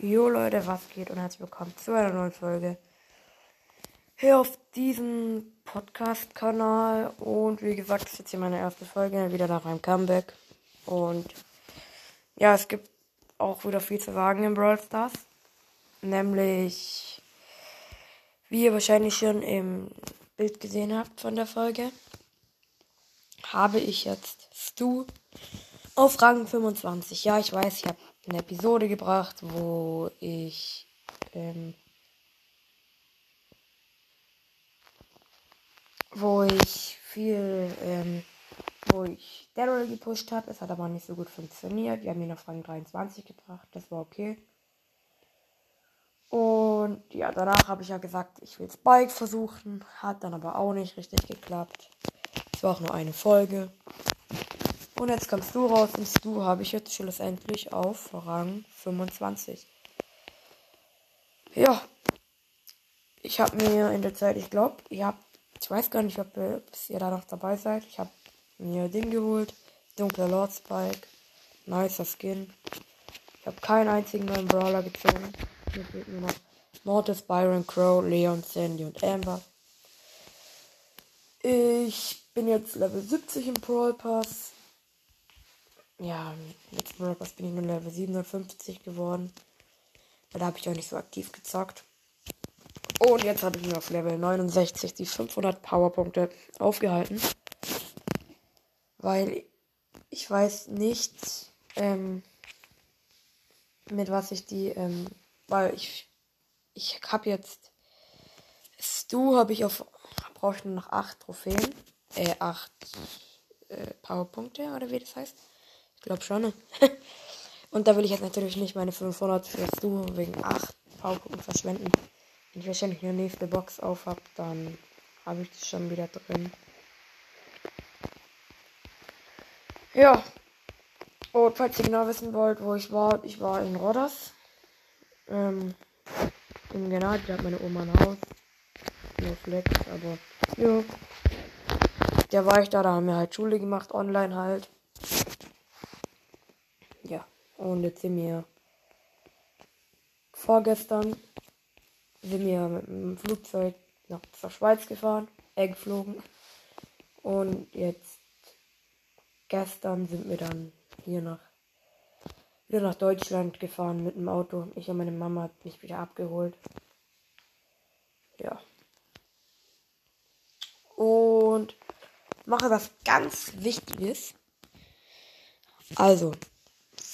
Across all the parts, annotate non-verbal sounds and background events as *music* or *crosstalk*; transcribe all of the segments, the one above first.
Jo Leute, was geht und herzlich willkommen zu einer neuen Folge hier auf diesem Podcast-Kanal. Und wie gesagt, ist jetzt hier meine erste Folge, wieder nach einem Comeback. Und ja, es gibt auch wieder viel zu sagen in Brawl Stars. Nämlich, wie ihr wahrscheinlich schon im Bild gesehen habt von der Folge, habe ich jetzt Stu auf Rang 25. Ja, ich weiß, ich habe eine Episode gebracht, wo ich ähm, wo ich viel, ähm, wo ich Daryl gepusht habe. Es hat aber nicht so gut funktioniert. Wir haben ihn auf Rang 23 gebracht. Das war okay. Und ja, danach habe ich ja gesagt, ich will Spike versuchen. Hat dann aber auch nicht richtig geklappt. Es war auch nur eine Folge. Und jetzt kommst du raus und du habe ich jetzt schlussendlich auf Rang 25. Ja. Ich habe mir in der Zeit, ich glaube, ihr habt, ich weiß gar nicht, ob ihr, ihr da noch dabei seid. Ich habe mir Ding geholt. Dunkler Lord Spike. Nicer Skin. Ich habe keinen einzigen neuen Brawler gezogen. Hier fehlt nur noch Mortis, Byron, Crow, Leon, Sandy und Amber. Ich bin jetzt Level 70 im Brawl Pass ja, jetzt bin ich nur Level 57 geworden. Weil da habe ich auch nicht so aktiv gezockt. Und jetzt habe ich mir auf Level 69 die 500 Powerpunkte aufgehalten. Weil ich weiß nicht, ähm, mit was ich die, ähm, weil ich, ich habe jetzt, Stu habe ich auf, brauche ich nur noch 8 Trophäen, äh, 8 äh, Powerpunkte oder wie das heißt. Glaube schon. Ne? *laughs* Und da will ich jetzt natürlich nicht meine 500 für Stu wegen 8 Powerpunkten verschwenden. Wenn ich wahrscheinlich eine nächste Box auf habe, dann habe ich das schon wieder drin. Ja. Und falls ihr genau wissen wollt, wo ich war, ich war in Rodders. Ähm, im Genau, da hat meine Oma ein Haus. Nur Flex, aber ja. Da war ich da, da haben wir halt Schule gemacht, online halt. Und jetzt sind wir vorgestern sind wir mit dem Flugzeug nach der Schweiz gefahren, äh, geflogen. Und jetzt gestern sind wir dann hier nach wieder nach Deutschland gefahren mit dem Auto. Ich und meine Mama hat mich wieder abgeholt. Ja. Und mache was ganz Wichtiges. Also,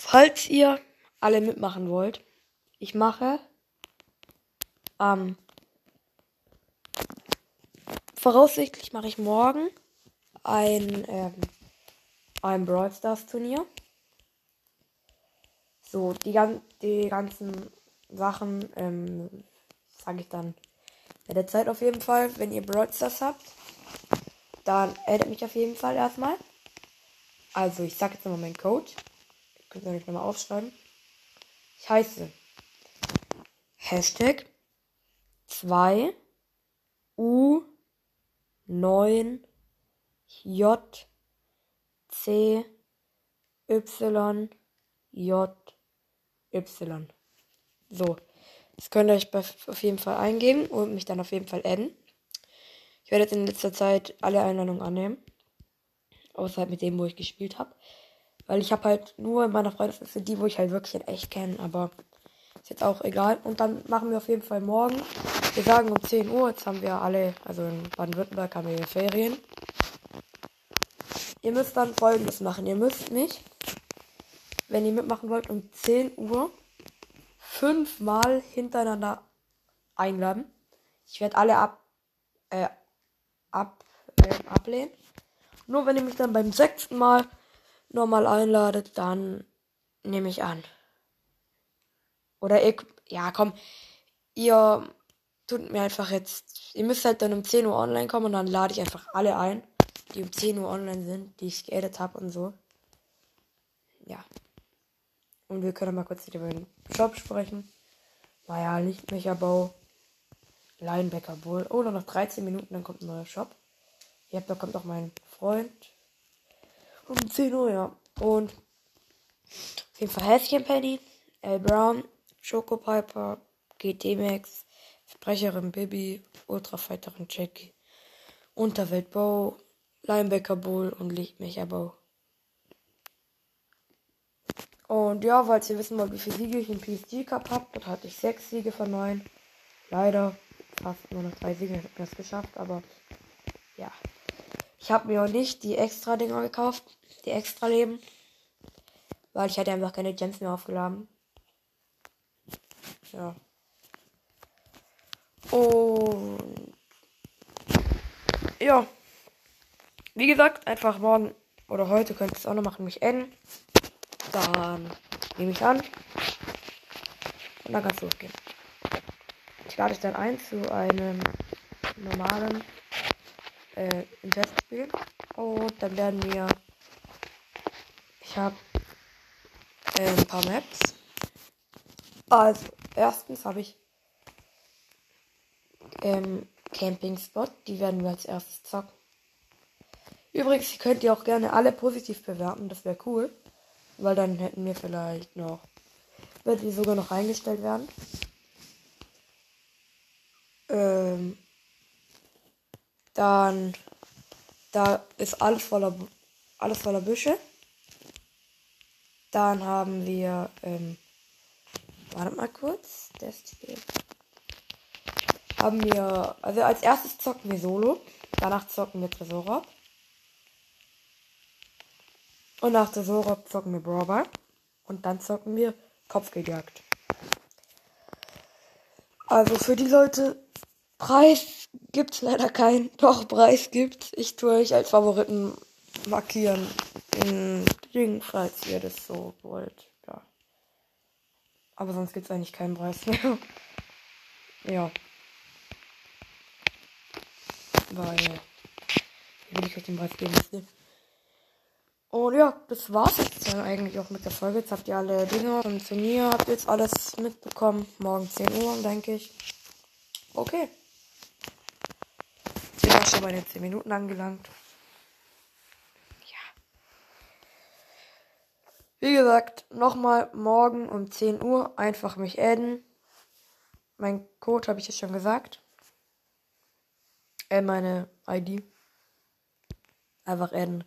Falls ihr alle mitmachen wollt, ich mache ähm, voraussichtlich mache ich morgen ein, ähm, ein Brawl Stars Turnier. So, die, die ganzen Sachen ähm, sage ich dann bei der Zeit auf jeden Fall. Wenn ihr Brawl Stars habt, dann addet mich auf jeden Fall erstmal. Also, ich sage jetzt nochmal meinen Code. Könnt ihr euch nochmal aufschreiben. Ich heiße Hashtag 2 U 9 J C Y J Y. So. Das könnt ihr euch auf jeden Fall eingeben und mich dann auf jeden Fall adden. Ich werde jetzt in letzter Zeit alle Einladungen annehmen. Außerhalb mit dem, wo ich gespielt habe. Weil ich habe halt nur in meiner Freundesliste die, wo ich halt wirklich in echt kenne. Aber ist jetzt auch egal. Und dann machen wir auf jeden Fall morgen. Wir sagen um 10 Uhr. Jetzt haben wir alle, also in Baden-Württemberg haben wir hier Ferien. Ihr müsst dann folgendes machen. Ihr müsst mich, wenn ihr mitmachen wollt, um 10 Uhr fünfmal hintereinander einladen. Ich werde alle ab, äh, ab, äh, ablehnen. Nur wenn ihr mich dann beim sechsten Mal nochmal einladet, dann nehme ich an. Oder ich, ja komm, ihr tut mir einfach jetzt, ihr müsst halt dann um 10 Uhr online kommen und dann lade ich einfach alle ein, die um 10 Uhr online sind, die ich geedit habe und so. Ja. Und wir können mal kurz über den Shop sprechen. Naja, Lichtmecherbau. Linebacker Bull. Oh, noch 13 Minuten, dann kommt ein neuer Shop. Ja, da kommt auch mein Freund. Um 10 Uhr, ja. Und auf jeden Fall Häschen Penny, L. Brown, Schokopiper, GT Max, Sprecherin Bibi, Ultrafighterin Jackie, Unterwelt Bow, Linebacker Bull und Lichtmecher Bow. Und ja, falls ihr wissen wollt, wie viele Siege ich im PSG Cup habe, dort hatte ich sechs Siege von neun. Leider fast nur noch drei Siege, ich habe das geschafft, aber ja. Ich habe mir auch nicht die extra Dinger gekauft, die extra Leben, weil ich hatte einfach keine Gems mehr aufgeladen. Ja. Und ja. Wie gesagt, einfach morgen oder heute könnt ihr es auch noch machen, mich enden. Dann nehme ich an. Und dann kannst du losgehen. Ich lade dich dann ein zu einem normalen äh, Investspiel. Und dann werden wir. Ich habe äh, ein paar Maps. Also, erstens habe ich ähm, Camping Spot. Die werden wir als erstes zocken. Übrigens, könnt ihr auch gerne alle positiv bewerten. Das wäre cool. Weil dann hätten wir vielleicht noch. Wird die sogar noch eingestellt werden. Ähm, dann. Da ist alles voller. Alles voller Büsche. Dann haben wir. Ähm, warte mal kurz. Das Spiel. Haben wir. Also als erstes zocken wir Solo. Danach zocken wir Tresor und nach der Sora zocken wir Brawler. Und dann zocken wir Kopfgeldjagd. Also für die Leute, Preis gibt's leider keinen. Doch, Preis gibt's. Ich tue euch als Favoriten markieren. In Ding, falls ihr das so wollt. Ja. Aber sonst gibt's eigentlich keinen Preis mehr. *laughs* ja. Weil, will ich euch den Preis geben? Und ja, das war's jetzt dann eigentlich auch mit der Folge. Jetzt habt ihr alle Dinge vom Turnier, habt jetzt alles mitbekommen. Morgen 10 Uhr, denke ich. Okay. Bin ich schon bei den 10 Minuten angelangt. Ja. Wie gesagt, nochmal morgen um 10 Uhr einfach mich adden. Mein Code habe ich jetzt schon gesagt. Äh, meine ID. Einfach adden.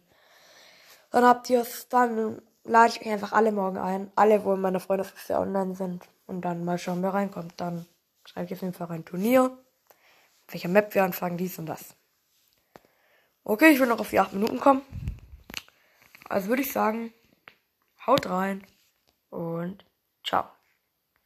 Dann habt ihr es, dann lade ich euch einfach alle morgen ein. Alle, wo meine Freunde ja online sind. Und dann mal schauen, wer reinkommt. Dann schreibe ich auf jeden Fall ein Turnier. Welcher Map wir anfangen, dies und das. Okay, ich will noch auf die 8 Minuten kommen. Also würde ich sagen, haut rein und ciao.